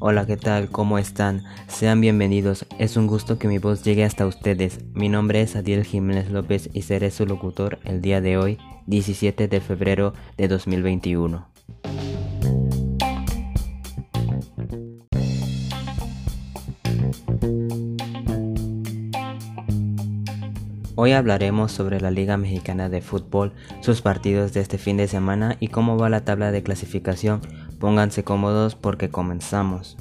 Hola, ¿qué tal? ¿Cómo están? Sean bienvenidos. Es un gusto que mi voz llegue hasta ustedes. Mi nombre es Adiel Jiménez López y seré su locutor el día de hoy, 17 de febrero de 2021. Hoy hablaremos sobre la Liga Mexicana de Fútbol, sus partidos de este fin de semana y cómo va la tabla de clasificación. Pónganse cómodos porque comenzamos.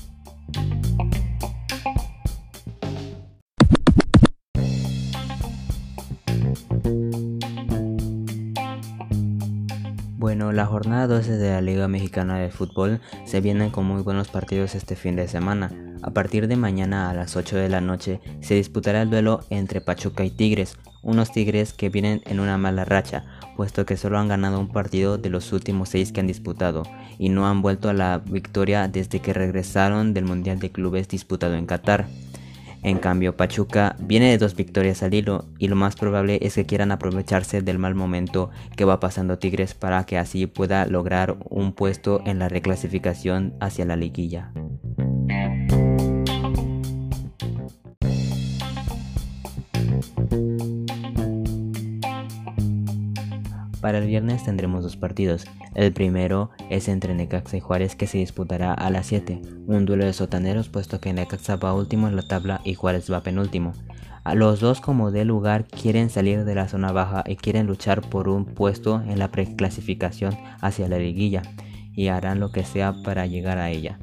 La jornada 12 de la Liga Mexicana de Fútbol se viene con muy buenos partidos este fin de semana. A partir de mañana a las 8 de la noche se disputará el duelo entre Pachuca y Tigres, unos Tigres que vienen en una mala racha, puesto que solo han ganado un partido de los últimos seis que han disputado y no han vuelto a la victoria desde que regresaron del Mundial de Clubes disputado en Qatar. En cambio, Pachuca viene de dos victorias al hilo y lo más probable es que quieran aprovecharse del mal momento que va pasando Tigres para que así pueda lograr un puesto en la reclasificación hacia la liguilla. Para el viernes tendremos dos partidos. El primero es entre Necaxa y Juárez que se disputará a las 7, un duelo de sotaneros puesto que Necaxa va último en la tabla y Juárez va penúltimo. A los dos como de lugar quieren salir de la zona baja y quieren luchar por un puesto en la preclasificación hacia la liguilla y harán lo que sea para llegar a ella.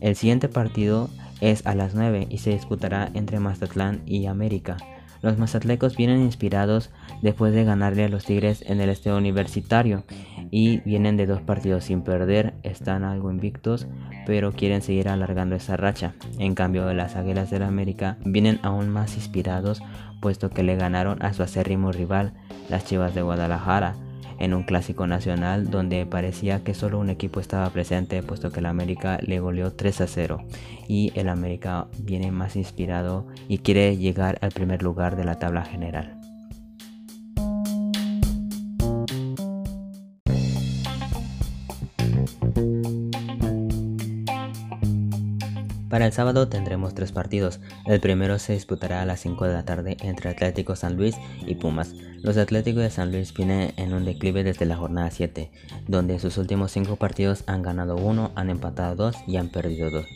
El siguiente partido es a las 9 y se disputará entre Mazatlán y América. Los mazatlecos vienen inspirados después de ganarle a los Tigres en el estadio universitario y vienen de dos partidos sin perder, están algo invictos, pero quieren seguir alargando esa racha. En cambio, las Águilas del América vienen aún más inspirados puesto que le ganaron a su acérrimo rival, las Chivas de Guadalajara en un clásico nacional donde parecía que solo un equipo estaba presente puesto que el América le goleó 3 a 0 y el América viene más inspirado y quiere llegar al primer lugar de la tabla general. Para el sábado tendremos tres partidos. El primero se disputará a las 5 de la tarde entre Atlético San Luis y Pumas. Los Atléticos de San Luis vienen en un declive desde la jornada 7, donde sus últimos 5 partidos han ganado 1, han empatado 2 y han perdido 2.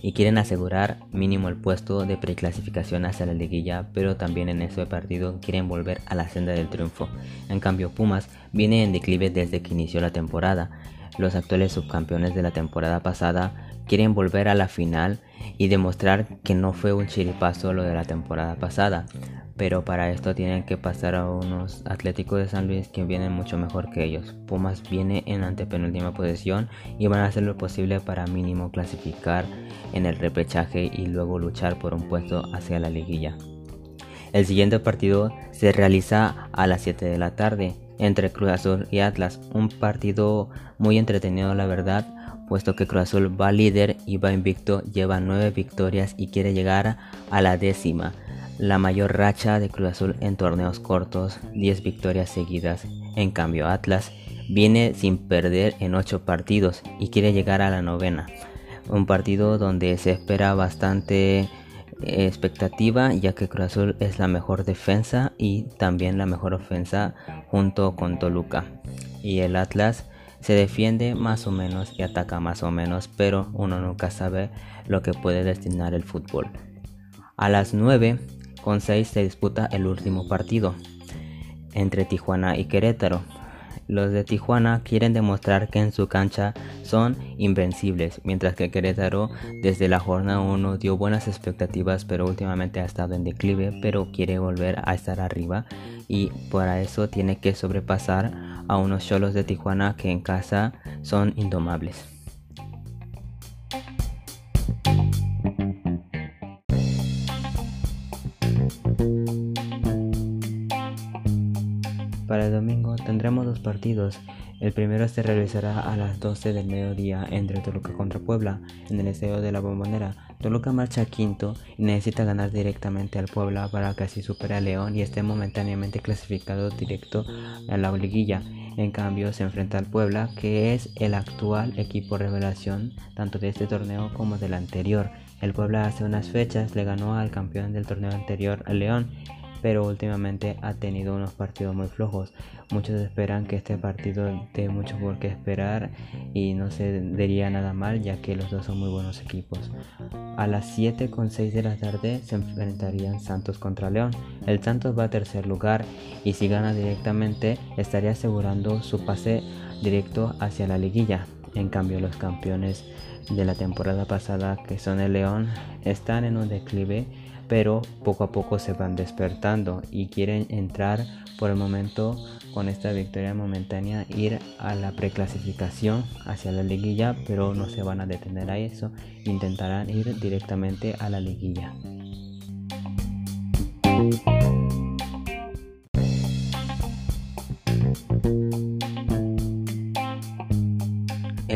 Y quieren asegurar mínimo el puesto de preclasificación hacia la liguilla, pero también en ese partido quieren volver a la senda del triunfo. En cambio, Pumas viene en declive desde que inició la temporada. Los actuales subcampeones de la temporada pasada quieren volver a la final y demostrar que no fue un chiripazo lo de la temporada pasada. Pero para esto tienen que pasar a unos Atléticos de San Luis que vienen mucho mejor que ellos. Pumas viene en antepenúltima posición y van a hacer lo posible para mínimo clasificar en el repechaje y luego luchar por un puesto hacia la liguilla. El siguiente partido se realiza a las 7 de la tarde entre Cruz Azul y Atlas, un partido muy entretenido la verdad puesto que Cruz Azul va líder y va invicto, lleva 9 victorias y quiere llegar a la décima, la mayor racha de Cruz Azul en torneos cortos, 10 victorias seguidas. En cambio, Atlas viene sin perder en 8 partidos y quiere llegar a la novena, un partido donde se espera bastante eh, expectativa ya que Cruz Azul es la mejor defensa y también la mejor ofensa junto con Toluca y el Atlas se defiende más o menos y ataca más o menos, pero uno nunca sabe lo que puede destinar el fútbol. A las 9 con 6 se disputa el último partido entre Tijuana y Querétaro. Los de Tijuana quieren demostrar que en su cancha son invencibles, mientras que Querétaro desde la jornada 1 dio buenas expectativas, pero últimamente ha estado en declive, pero quiere volver a estar arriba y para eso tiene que sobrepasar a unos cholos de Tijuana que en casa son indomables. Para el domingo tendremos dos partidos. El primero se realizará a las 12 del mediodía entre Toluca contra Puebla en el estadio de la Bombonera, Toluca marcha quinto y necesita ganar directamente al Puebla para que así supere a León y esté momentáneamente clasificado directo a la liguilla. En cambio, se enfrenta al Puebla, que es el actual equipo revelación tanto de este torneo como del anterior. El Puebla hace unas fechas le ganó al campeón del torneo anterior, al León, pero últimamente ha tenido unos partidos muy flojos. Muchos esperan que este partido dé mucho por qué esperar y no se diría nada mal ya que los dos son muy buenos equipos. A las 7 con 6 de la tarde se enfrentarían Santos contra León. El Santos va a tercer lugar y si gana directamente estaría asegurando su pase directo hacia la liguilla. En cambio los campeones de la temporada pasada que son el León están en un declive pero poco a poco se van despertando y quieren entrar por el momento con esta victoria momentánea ir a la preclasificación hacia la liguilla pero no se van a detener a eso. Intentarán ir directamente a la liguilla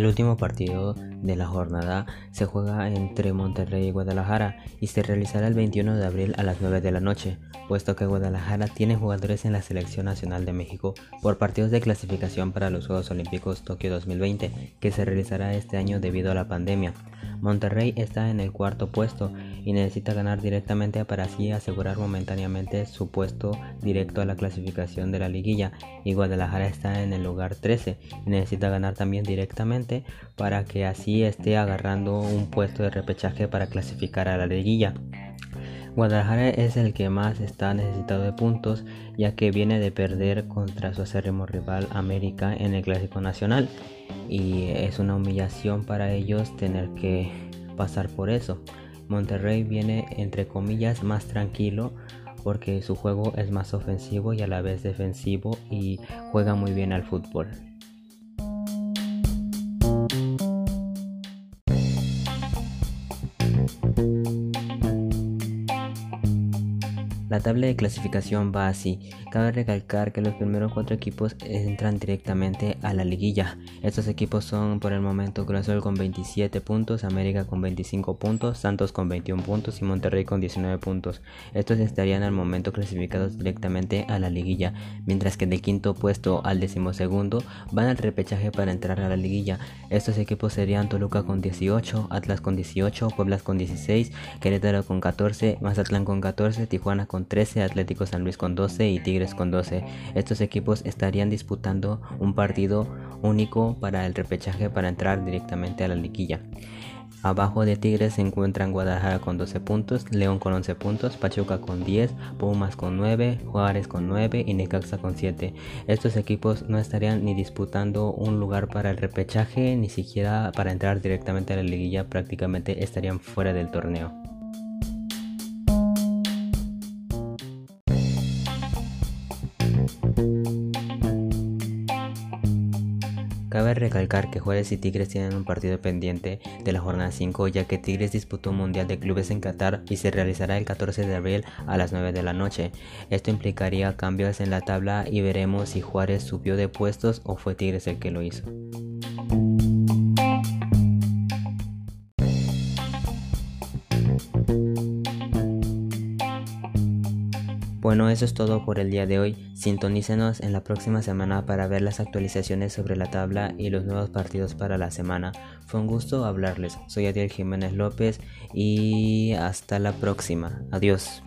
el último partido de la jornada se juega entre Monterrey y Guadalajara y se realizará el 21 de abril a las 9 de la noche, puesto que Guadalajara tiene jugadores en la Selección Nacional de México por partidos de clasificación para los Juegos Olímpicos Tokio 2020, que se realizará este año debido a la pandemia. Monterrey está en el cuarto puesto y necesita ganar directamente para así asegurar momentáneamente su puesto directo a la clasificación de la liguilla y Guadalajara está en el lugar 13 y necesita ganar también directamente para que así esté agarrando un puesto de repechaje para clasificar a la liguilla. Guadalajara es el que más está necesitado de puntos ya que viene de perder contra su acérrimo rival América en el Clásico Nacional y es una humillación para ellos tener que pasar por eso. Monterrey viene entre comillas más tranquilo porque su juego es más ofensivo y a la vez defensivo y juega muy bien al fútbol. La tabla de clasificación va así. Cabe recalcar que los primeros cuatro equipos entran directamente a la liguilla. Estos equipos son por el momento Cruz con 27 puntos, América con 25 puntos, Santos con 21 puntos y Monterrey con 19 puntos. Estos estarían al momento clasificados directamente a la liguilla, mientras que del quinto puesto al decimosegundo van al repechaje para entrar a la liguilla. Estos equipos serían Toluca con 18, Atlas con 18, Pueblas con 16, Querétaro con 14, Mazatlán con 14, Tijuana con 13, Atlético San Luis con 12 y Tigres con 12. Estos equipos estarían disputando un partido único para el repechaje para entrar directamente a la liguilla. Abajo de Tigres se encuentran Guadalajara con 12 puntos, León con 11 puntos, Pachuca con 10, Pumas con 9, Juárez con 9 y Necaxa con 7. Estos equipos no estarían ni disputando un lugar para el repechaje ni siquiera para entrar directamente a la liguilla, prácticamente estarían fuera del torneo. Cabe recalcar que Juárez y Tigres tienen un partido pendiente de la jornada 5 ya que Tigres disputó un Mundial de Clubes en Qatar y se realizará el 14 de abril a las 9 de la noche. Esto implicaría cambios en la tabla y veremos si Juárez subió de puestos o fue Tigres el que lo hizo. Bueno, eso es todo por el día de hoy. Sintonícenos en la próxima semana para ver las actualizaciones sobre la tabla y los nuevos partidos para la semana. Fue un gusto hablarles. Soy Adiel Jiménez López y hasta la próxima. Adiós.